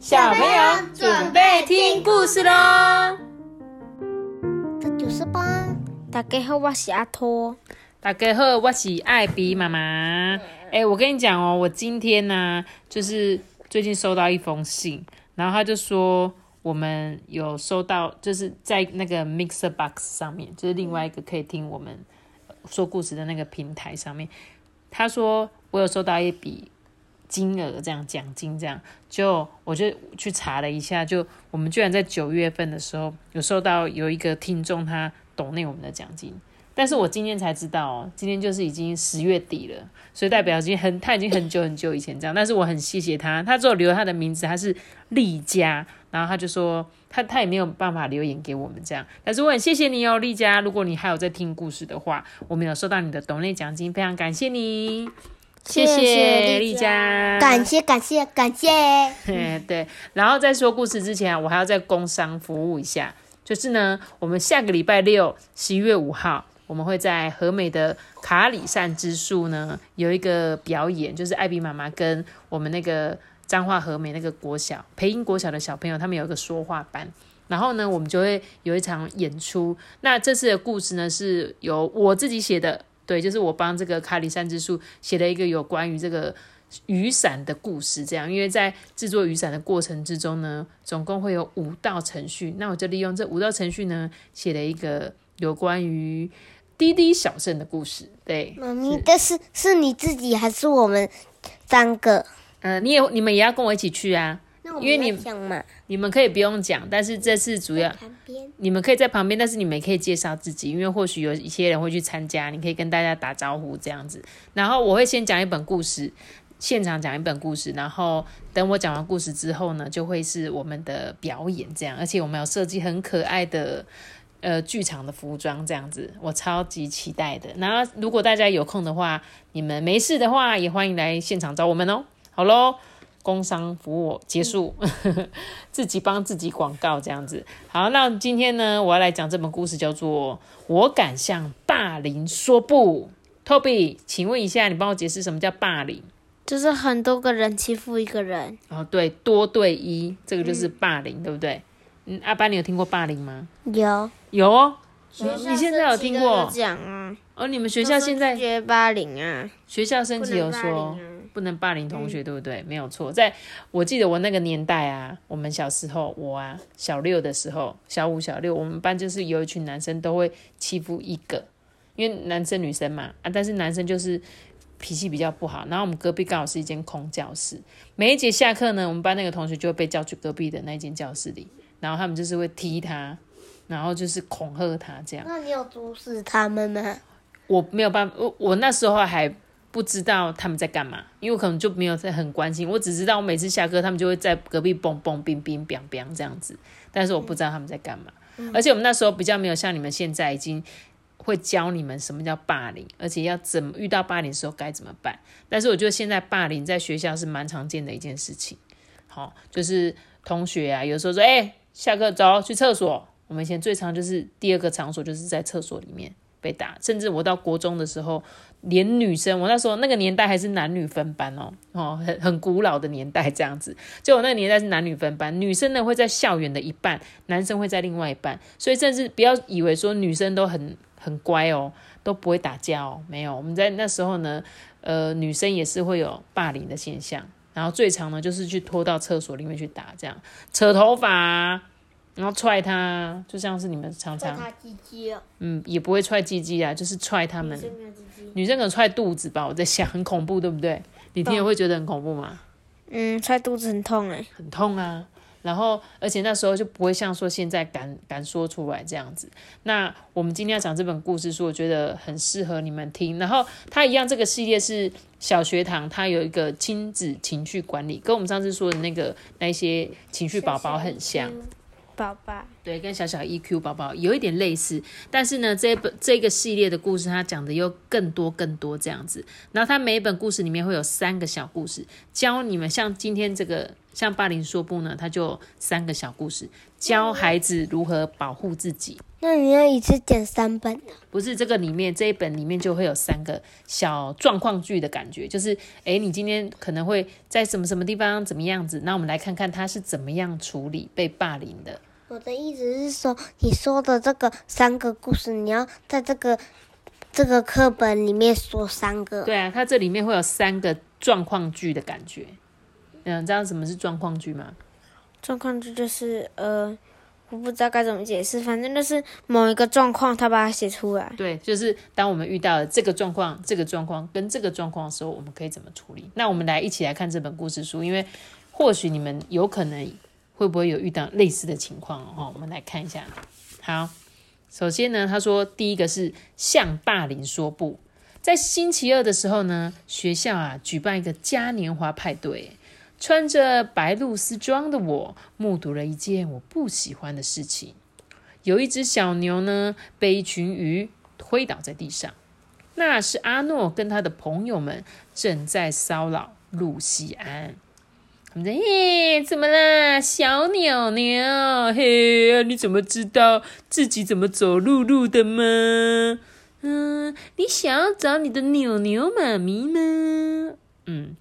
小朋友准备听故事喽！这就是吧。大家好，我是阿托。大家好，我是艾比妈妈。哎，我跟你讲哦，我今天呢，就是最近收到一封信，然后他就说我们有收到，就是在那个 Mixer Box 上面，就是另外一个可以听我们说故事的那个平台上面，他说我有收到一笔。金额这样奖金这样，就我就去查了一下，就我们居然在九月份的时候有收到有一个听众他懂那我们的奖金，但是我今天才知道哦，今天就是已经十月底了，所以代表已经很他已经很久很久以前这样，但是我很谢谢他，他只有留他的名字，他是丽佳，然后他就说他他也没有办法留言给我们这样，但是我很谢谢你哦，丽佳，如果你还有在听故事的话，我们有收到你的懂内奖金，非常感谢你。谢谢丽佳，感谢感谢感谢。对，然后在说故事之前，我还要再工商服务一下，就是呢，我们下个礼拜六，十一月五号，我们会在和美的卡里善之树呢有一个表演，就是艾比妈妈跟我们那个彰化和美那个国小培英国小的小朋友，他们有一个说话班，然后呢，我们就会有一场演出。那这次的故事呢，是由我自己写的。对，就是我帮这个卡里山之树写了一个有关于这个雨伞的故事，这样，因为在制作雨伞的过程之中呢，总共会有五道程序，那我就利用这五道程序呢，写了一个有关于滴滴小镇的故事。对，妈咪，但是是你自己还是我们三个？呃，你也你们也要跟我一起去啊。因为你你们可以不用讲，但是这次主要你们可以在旁边，但是你们也可以介绍自己，因为或许有一些人会去参加，你可以跟大家打招呼这样子。然后我会先讲一本故事，现场讲一本故事，然后等我讲完故事之后呢，就会是我们的表演这样。而且我们有设计很可爱的呃剧场的服装这样子，我超级期待的。然后如果大家有空的话，你们没事的话，也欢迎来现场找我们哦。好喽。工商服务结束，自己帮自己广告这样子。好，那今天呢，我要来讲这本故事，叫做《我敢向霸凌说不》。Toby，请问一下，你帮我解释什么叫霸凌？就是很多个人欺负一个人。哦，对，多对一，这个就是霸凌，对不对？嗯，阿班，你有听过霸凌吗？有，有哦。你现在有听过讲啊？哦，你们学校现在学霸凌啊？学校升级有说。不能霸凌同学，对不对？没有错。在我记得我那个年代啊，我们小时候，我啊小六的时候，小五、小六，我们班就是有一群男生都会欺负一个，因为男生女生嘛啊，但是男生就是脾气比较不好。然后我们隔壁刚好是一间空教室，每一节下课呢，我们班那个同学就会被叫去隔壁的那间教室里，然后他们就是会踢他，然后就是恐吓他这样。那你有阻止他们吗？我没有办法，我我那时候还。不知道他们在干嘛，因为我可能就没有在很关心。我只知道我每次下课，他们就会在隔壁蹦蹦冰冰冰冰这样子，但是我不知道他们在干嘛。而且我们那时候比较没有像你们现在已经会教你们什么叫霸凌，而且要怎么遇到霸凌的时候该怎么办。但是我觉得现在霸凌在学校是蛮常见的一件事情。好，就是同学啊，有时候说：“哎，下课走去厕所。”我们以前最常就是第二个场所就是在厕所里面。被打，甚至我到国中的时候，连女生，我那时候那个年代还是男女分班哦，哦，很很古老的年代这样子。就我那个年代是男女分班，女生呢会在校园的一半，男生会在另外一半。所以甚至不要以为说女生都很很乖哦，都不会打架哦，没有。我们在那时候呢，呃，女生也是会有霸凌的现象，然后最常呢就是去拖到厕所里面去打，这样扯头发。然后踹他，就像是你们常常，嗯，也不会踹鸡鸡啊，就是踹他们。女生可能踹肚子吧，我在想，很恐怖，对不对？你听了会觉得很恐怖吗？嗯，踹肚子很痛哎，很痛啊。然后，而且那时候就不会像说现在敢敢说出来这样子。那我们今天要讲这本故事书，我觉得很适合你们听。然后它一样，这个系列是小学堂，它有一个亲子情绪管理，跟我们上次说的那个那些情绪宝宝很像。宝宝对，跟小小 EQ 宝宝有一点类似，但是呢，这本这个系列的故事，它讲的又更多更多这样子。然后它每一本故事里面会有三个小故事，教你们像今天这个像霸凌说不呢，它就三个小故事，教孩子如何保护自己。那你要一次讲三本呢？不是这个里面这一本里面就会有三个小状况剧的感觉，就是诶，你今天可能会在什么什么地方怎么样子，那我们来看看他是怎么样处理被霸凌的。我的意思是说，你说的这个三个故事，你要在这个这个课本里面说三个。对啊，它这里面会有三个状况句的感觉。嗯，知道什么是状况句吗？状况句就是呃，我不知道该怎么解释，反正就是某一个状况，他把它写出来。对，就是当我们遇到了这个状况、这个状况跟这个状况的时候，我们可以怎么处理？那我们来一起来看这本故事书，因为或许你们有可能会不会有遇到类似的情况哦？我们来看一下。好，首先呢，他说第一个是向霸凌说不。在星期二的时候呢，学校啊举办一个嘉年华派对。穿着白露丝装的我，目睹了一件我不喜欢的事情。有一只小牛呢，被一群鱼推倒在地上。那是阿诺跟他的朋友们正在骚扰露西安。他们说：“嘿，怎么啦，小鸟牛？嘿，你怎么知道自己怎么走路路的吗？嗯，你想要找你的牛牛妈咪吗？嗯。”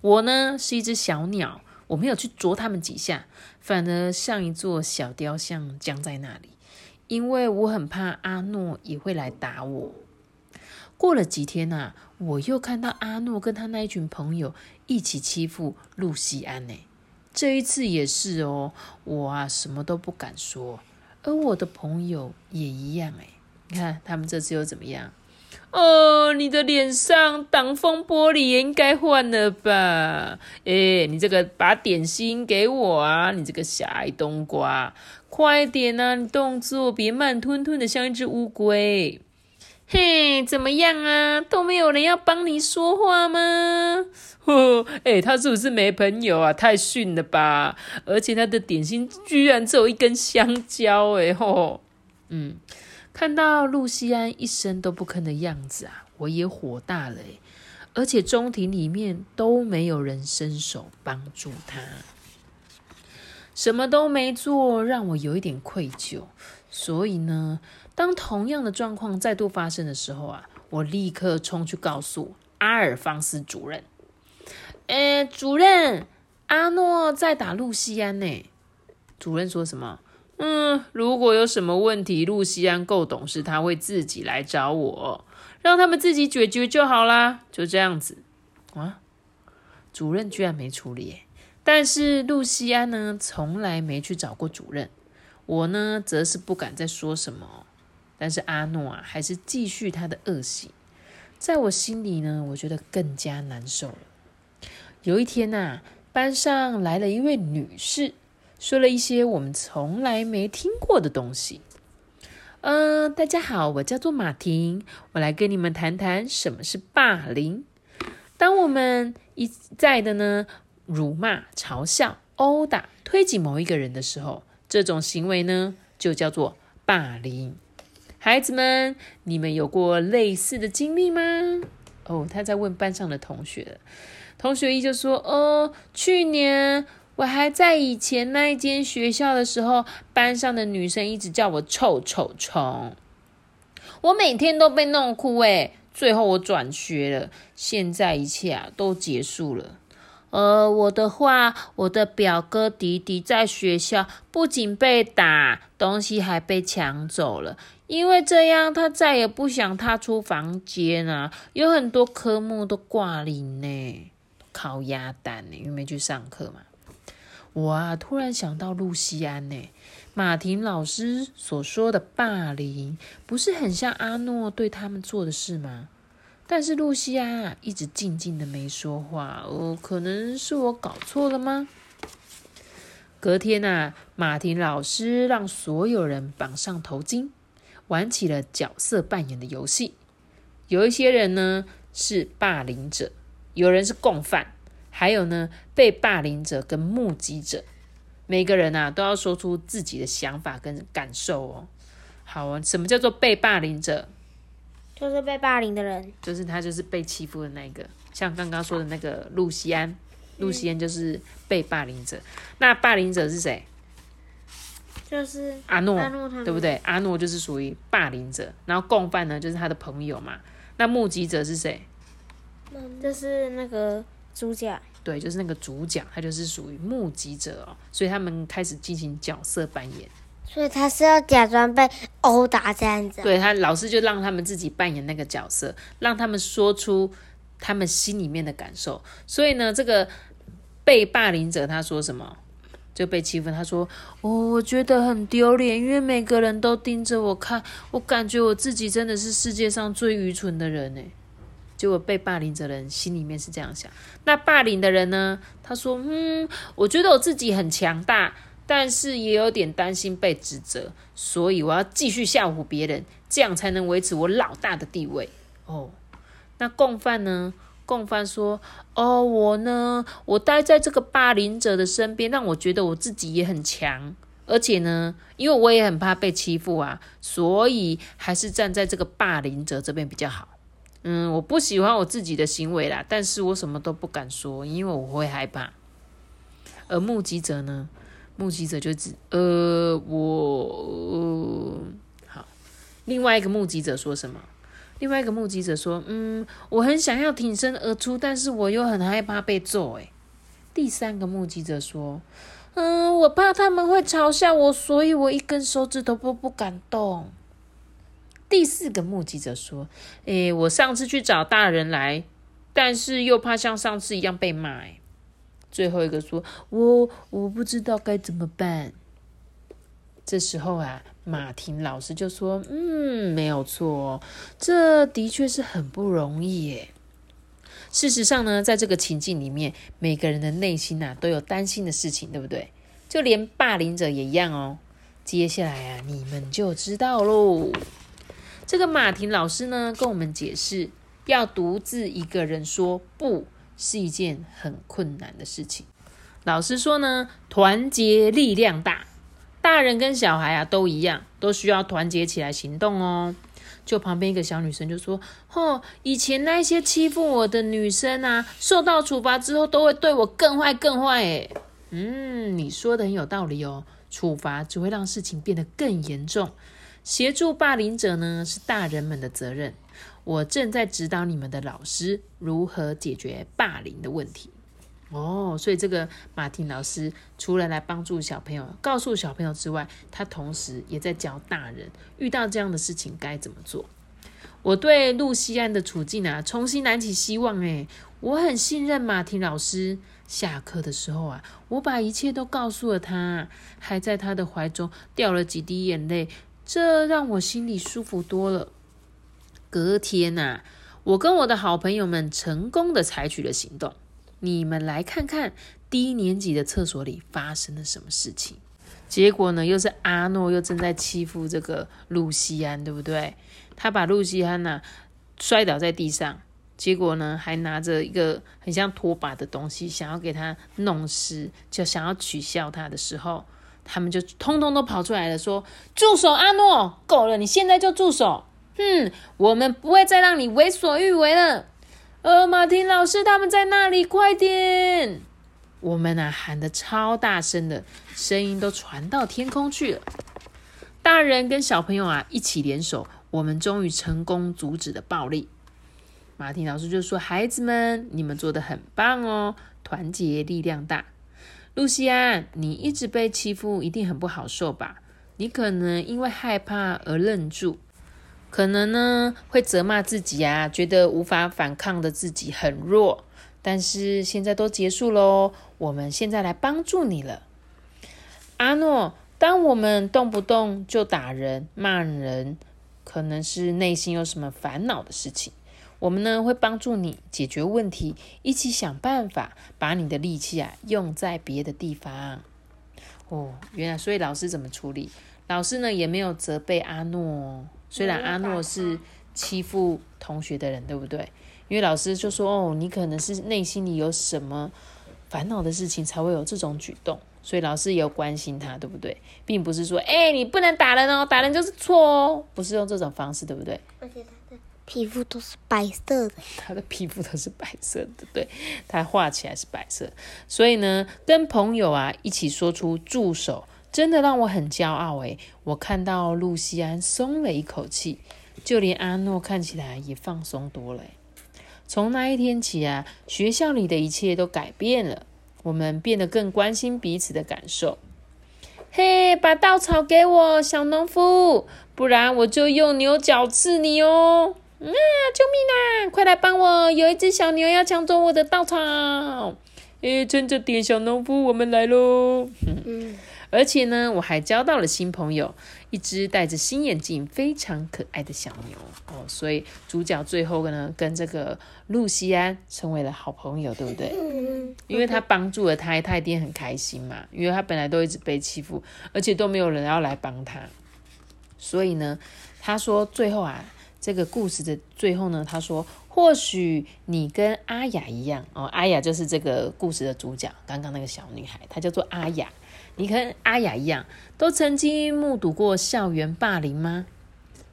我呢是一只小鸟，我没有去啄它们几下，反而像一座小雕像僵在那里，因为我很怕阿诺也会来打我。过了几天呐，我又看到阿诺跟他那一群朋友一起欺负露西安呢。这一次也是哦，我啊什么都不敢说，而我的朋友也一样哎。你看他们这次又怎么样？哦，你的脸上挡风玻璃也应该换了吧？哎，你这个把点心给我啊！你这个小矮冬瓜，快点啊！你动作别慢吞吞的，像一只乌龟。嘿，怎么样啊？都没有人要帮你说话吗？呵，哎，他是不是没朋友啊？太逊了吧！而且他的点心居然只有一根香蕉，哎吼，嗯。看到露西安一声都不吭的样子啊，我也火大了而且中庭里面都没有人伸手帮助他，什么都没做，让我有一点愧疚。所以呢，当同样的状况再度发生的时候啊，我立刻冲去告诉阿尔方斯主任：“呃，主任，阿诺在打露西安呢。”主任说什么？嗯，如果有什么问题，露西安够懂事，他会自己来找我，让他们自己解决就好啦。就这样子啊，主任居然没处理，但是露西安呢，从来没去找过主任。我呢，则是不敢再说什么。但是阿诺啊，还是继续他的恶行，在我心里呢，我觉得更加难受了。有一天呐，班上来了一位女士。说了一些我们从来没听过的东西。嗯，大家好，我叫做马婷，我来跟你们谈谈什么是霸凌。当我们一再的呢辱骂、嘲笑、殴打、推挤某一个人的时候，这种行为呢就叫做霸凌。孩子们，你们有过类似的经历吗？哦，他在问班上的同学。同学一就说：“哦，去年。”我还在以前那一间学校的时候，班上的女生一直叫我臭臭虫，我每天都被弄哭诶，最后我转学了，现在一切啊都结束了。呃，我的话，我的表哥迪迪在学校不仅被打，东西还被抢走了，因为这样他再也不想踏出房间啊，有很多科目都挂零呢，烤鸭蛋呢，因为没去上课嘛。我啊，突然想到露西安呢，马婷老师所说的霸凌，不是很像阿诺对他们做的事吗？但是露西安啊，一直静静的没说话，哦，可能是我搞错了吗？隔天啊，马婷老师让所有人绑上头巾，玩起了角色扮演的游戏。有一些人呢是霸凌者，有人是共犯。还有呢，被霸凌者跟目击者，每个人啊都要说出自己的想法跟感受哦。好啊，什么叫做被霸凌者？就是被霸凌的人，就是他就是被欺负的那个。像刚刚说的那个露西安，露西安就是被霸凌者。那霸凌者是谁？就是阿诺，阿诺对不对？阿诺就是属于霸凌者，然后共犯呢就是他的朋友嘛。那目击者是谁？就是那个主角，对，就是那个主角，他就是属于目击者哦。所以他们开始进行角色扮演。所以他是要假装被殴打这样子。对他老师就让他们自己扮演那个角色，让他们说出他们心里面的感受。所以呢，这个被霸凌者他说什么？就被欺负，他说：“哦，我觉得很丢脸，因为每个人都盯着我看，我感觉我自己真的是世界上最愚蠢的人呢。”结果被霸凌者的人心里面是这样想。那霸凌的人呢？他说：“嗯，我觉得我自己很强大，但是也有点担心被指责，所以我要继续吓唬别人，这样才能维持我老大的地位。”哦，那共犯呢？共犯说：“哦，我呢，我待在这个霸凌者的身边，让我觉得我自己也很强，而且呢，因为我也很怕被欺负啊，所以还是站在这个霸凌者这边比较好。嗯，我不喜欢我自己的行为啦，但是我什么都不敢说，因为我会害怕。而目击者呢？目击者就指呃，我、好，另外一个目击者说什么？另外一个目击者说：“嗯，我很想要挺身而出，但是我又很害怕被揍。”诶，第三个目击者说：“嗯，我怕他们会嘲笑我，所以我一根手指头都不敢动。”第四个目击者说：“诶，我上次去找大人来，但是又怕像上次一样被骂。”诶，最后一个说：“我我不知道该怎么办。”这时候啊，马婷老师就说：“嗯，没有错，这的确是很不容易耶。事实上呢，在这个情境里面，每个人的内心啊都有担心的事情，对不对？就连霸凌者也一样哦。接下来啊，你们就知道喽。这个马婷老师呢，跟我们解释，要独自一个人说不是一件很困难的事情。老师说呢，团结力量大。”大人跟小孩啊都一样，都需要团结起来行动哦。就旁边一个小女生就说：“哦，以前那些欺负我的女生啊，受到处罚之后都会对我更坏更坏。”诶嗯，你说的很有道理哦。处罚只会让事情变得更严重。协助霸凌者呢是大人们的责任。我正在指导你们的老师如何解决霸凌的问题。哦，所以这个马婷老师除了来帮助小朋友、告诉小朋友之外，他同时也在教大人遇到这样的事情该怎么做。我对露西安的处境啊，重新燃起希望。诶，我很信任马婷老师。下课的时候啊，我把一切都告诉了他，还在他的怀中掉了几滴眼泪，这让我心里舒服多了。隔天呐，我跟我的好朋友们成功的采取了行动。你们来看看低年级的厕所里发生了什么事情？结果呢，又是阿诺又正在欺负这个露西安，对不对？他把露西安呢摔倒在地上，结果呢还拿着一个很像拖把的东西，想要给他弄湿，就想要取笑他的时候，他们就通通都跑出来了，说：“住手，阿诺，够了，你现在就住手！哼，我们不会再让你为所欲为了。”呃，马丁老师他们在那里，快点！我们啊喊的超大声的，声音都传到天空去了。大人跟小朋友啊一起联手，我们终于成功阻止了暴力。马丁老师就说：“孩子们，你们做的很棒哦，团结力量大。”露西安，你一直被欺负，一定很不好受吧？你可能因为害怕而愣住。可能呢会责骂自己啊，觉得无法反抗的自己很弱。但是现在都结束喽，我们现在来帮助你了，阿诺。当我们动不动就打人、骂人，可能是内心有什么烦恼的事情。我们呢会帮助你解决问题，一起想办法把你的力气啊用在别的地方。哦，原来所以老师怎么处理？老师呢也没有责备阿诺。虽然阿诺是欺负同学的人，对不对？因为老师就说：“哦，你可能是内心里有什么烦恼的事情，才会有这种举动。”所以老师也有关心他，对不对？并不是说：“哎，你不能打人哦，打人就是错哦。”不是用这种方式，对不对？而且他的皮肤都是白色的，他的皮肤都是白色的，对，他画起来是白色。所以呢，跟朋友啊一起说出“助手”，真的让我很骄傲诶，我看到露西安松了一口气，就连阿诺看起来也放松多了。从那一天起啊，学校里的一切都改变了，我们变得更关心彼此的感受。嘿，把稻草给我，小农夫，不然我就用牛角刺你哦！啊，救命啊！快来帮我，有一只小牛要抢走我的稻草。诶，趁着点，小农夫，我们来喽！嗯。而且呢，我还交到了新朋友，一只戴着新眼镜、非常可爱的小牛哦。所以主角最后呢，跟这个露西安成为了好朋友，对不对？因为他帮助了他，他一定很开心嘛。因为他本来都一直被欺负，而且都没有人要来帮他。所以呢，他说最后啊，这个故事的最后呢，他说或许你跟阿雅一样哦，阿雅就是这个故事的主角，刚刚那个小女孩，她叫做阿雅。你跟阿雅一样，都曾经目睹过校园霸凌吗？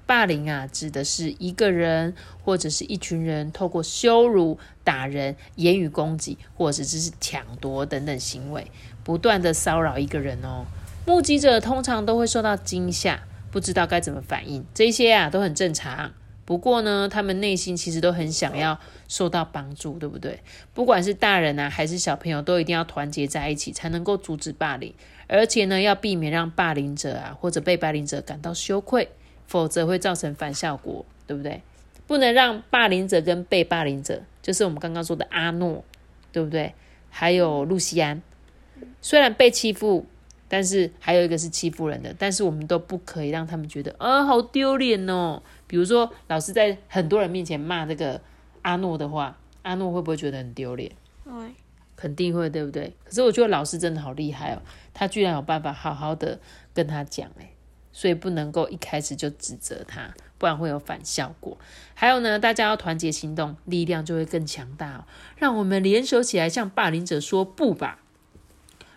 霸凌啊，指的是一个人或者是一群人透过羞辱、打人、言语攻击，或者只是抢夺等等行为，不断的骚扰一个人哦。目击者通常都会受到惊吓，不知道该怎么反应，这些啊都很正常。不过呢，他们内心其实都很想要受到帮助，对不对？不管是大人啊，还是小朋友，都一定要团结在一起，才能够阻止霸凌。而且呢，要避免让霸凌者啊或者被霸凌者感到羞愧，否则会造成反效果，对不对？不能让霸凌者跟被霸凌者，就是我们刚刚说的阿诺，对不对？还有露西安，虽然被欺负，但是还有一个是欺负人的，但是我们都不可以让他们觉得啊好丢脸哦。比如说老师在很多人面前骂这个阿诺的话，阿诺会不会觉得很丢脸？会。肯定会，对不对？可是我觉得老师真的好厉害哦，他居然有办法好好的跟他讲，诶所以不能够一开始就指责他，不然会有反效果。还有呢，大家要团结行动，力量就会更强大哦。让我们联手起来，向霸凌者说不吧！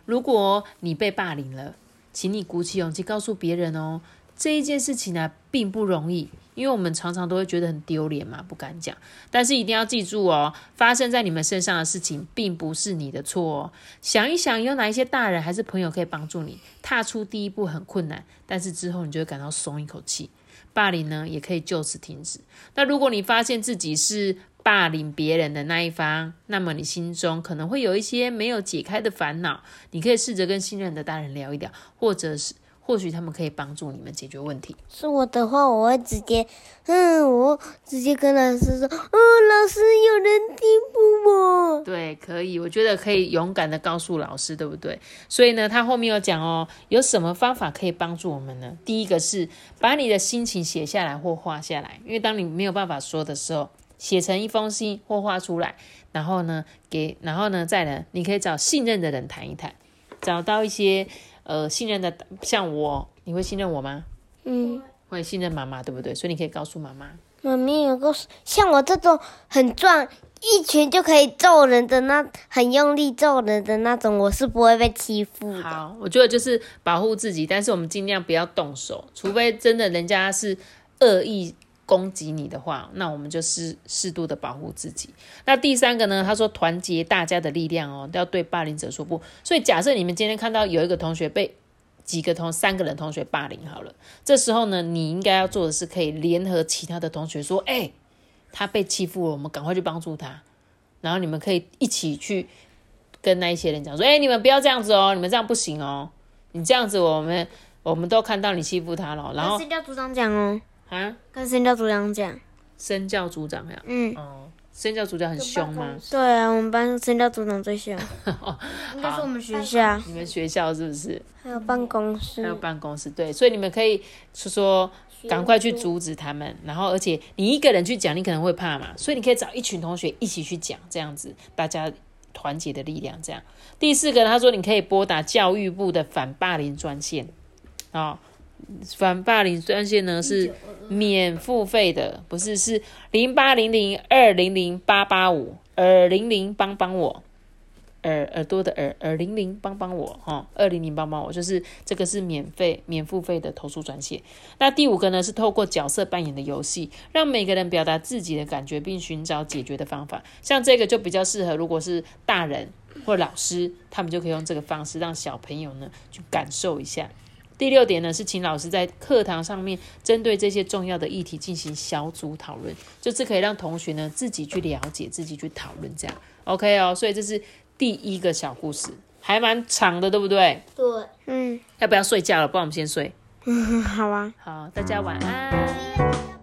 如果你被霸凌了，请你鼓起勇气告诉别人哦。这一件事情呢，并不容易。因为我们常常都会觉得很丢脸嘛，不敢讲。但是一定要记住哦，发生在你们身上的事情，并不是你的错哦。想一想，有哪一些大人还是朋友可以帮助你？踏出第一步很困难，但是之后你就会感到松一口气。霸凌呢，也可以就此停止。那如果你发现自己是霸凌别人的那一方，那么你心中可能会有一些没有解开的烦恼，你可以试着跟信任的大人聊一聊，或者是。或许他们可以帮助你们解决问题。是我的话，我会直接，嗯，我直接跟老师说，哦，老师有人欺负我。对，可以，我觉得可以勇敢的告诉老师，对不对？所以呢，他后面有讲哦，有什么方法可以帮助我们呢？第一个是把你的心情写下来或画下来，因为当你没有办法说的时候，写成一封信或画出来，然后呢，给，然后呢，再呢，你可以找信任的人谈一谈，找到一些。呃，信任的像我，你会信任我吗？嗯，会信任妈妈，对不对？所以你可以告诉妈妈。妈咪有个像我这种很壮，一拳就可以揍人的那，很用力揍人的那种，我是不会被欺负的。好，我觉得就是保护自己，但是我们尽量不要动手，除非真的人家是恶意。攻击你的话，那我们就是适度的保护自己。那第三个呢？他说团结大家的力量哦，要对霸凌者说不。所以假设你们今天看到有一个同学被几个同三个人同学霸凌好了，这时候呢，你应该要做的是可以联合其他的同学说，哎，他被欺负了，我们赶快去帮助他。然后你们可以一起去跟那一些人讲说，哎，你们不要这样子哦，你们这样不行哦，你这样子我们我们都看到你欺负他了。然后是叫组长讲哦。啊，跟身教组长讲，身教组长呀，嗯，哦，身教组长很凶吗？对啊，我们班身教组长最凶，应该是我们学校，你们学校是不是？还有办公室，还有办公室，对，所以你们可以是说赶快去阻止他们，然后而且你一个人去讲，你可能会怕嘛，所以你可以找一群同学一起去讲，这样子大家团结的力量，这样。第四个，他说你可以拨打教育部的反霸凌专线，啊。反霸凌专线呢是免付费的，不是是零八零零二零零八八五二零零帮帮我。耳耳朵的耳耳零零帮帮我哈，二零零帮帮我，就是这个是免费免付费的投诉专线。那第五个呢是透过角色扮演的游戏，让每个人表达自己的感觉，并寻找解决的方法。像这个就比较适合，如果是大人或老师，他们就可以用这个方式让小朋友呢去感受一下。第六点呢是请老师在课堂上面针对这些重要的议题进行小组讨论，就是可以让同学呢自己去了解、自己去讨论这样。OK 哦，所以这是第一个小故事，还蛮长的，对不对？对，嗯要不要睡觉了？不然我们先睡。嗯，好啊。好，大家晚安。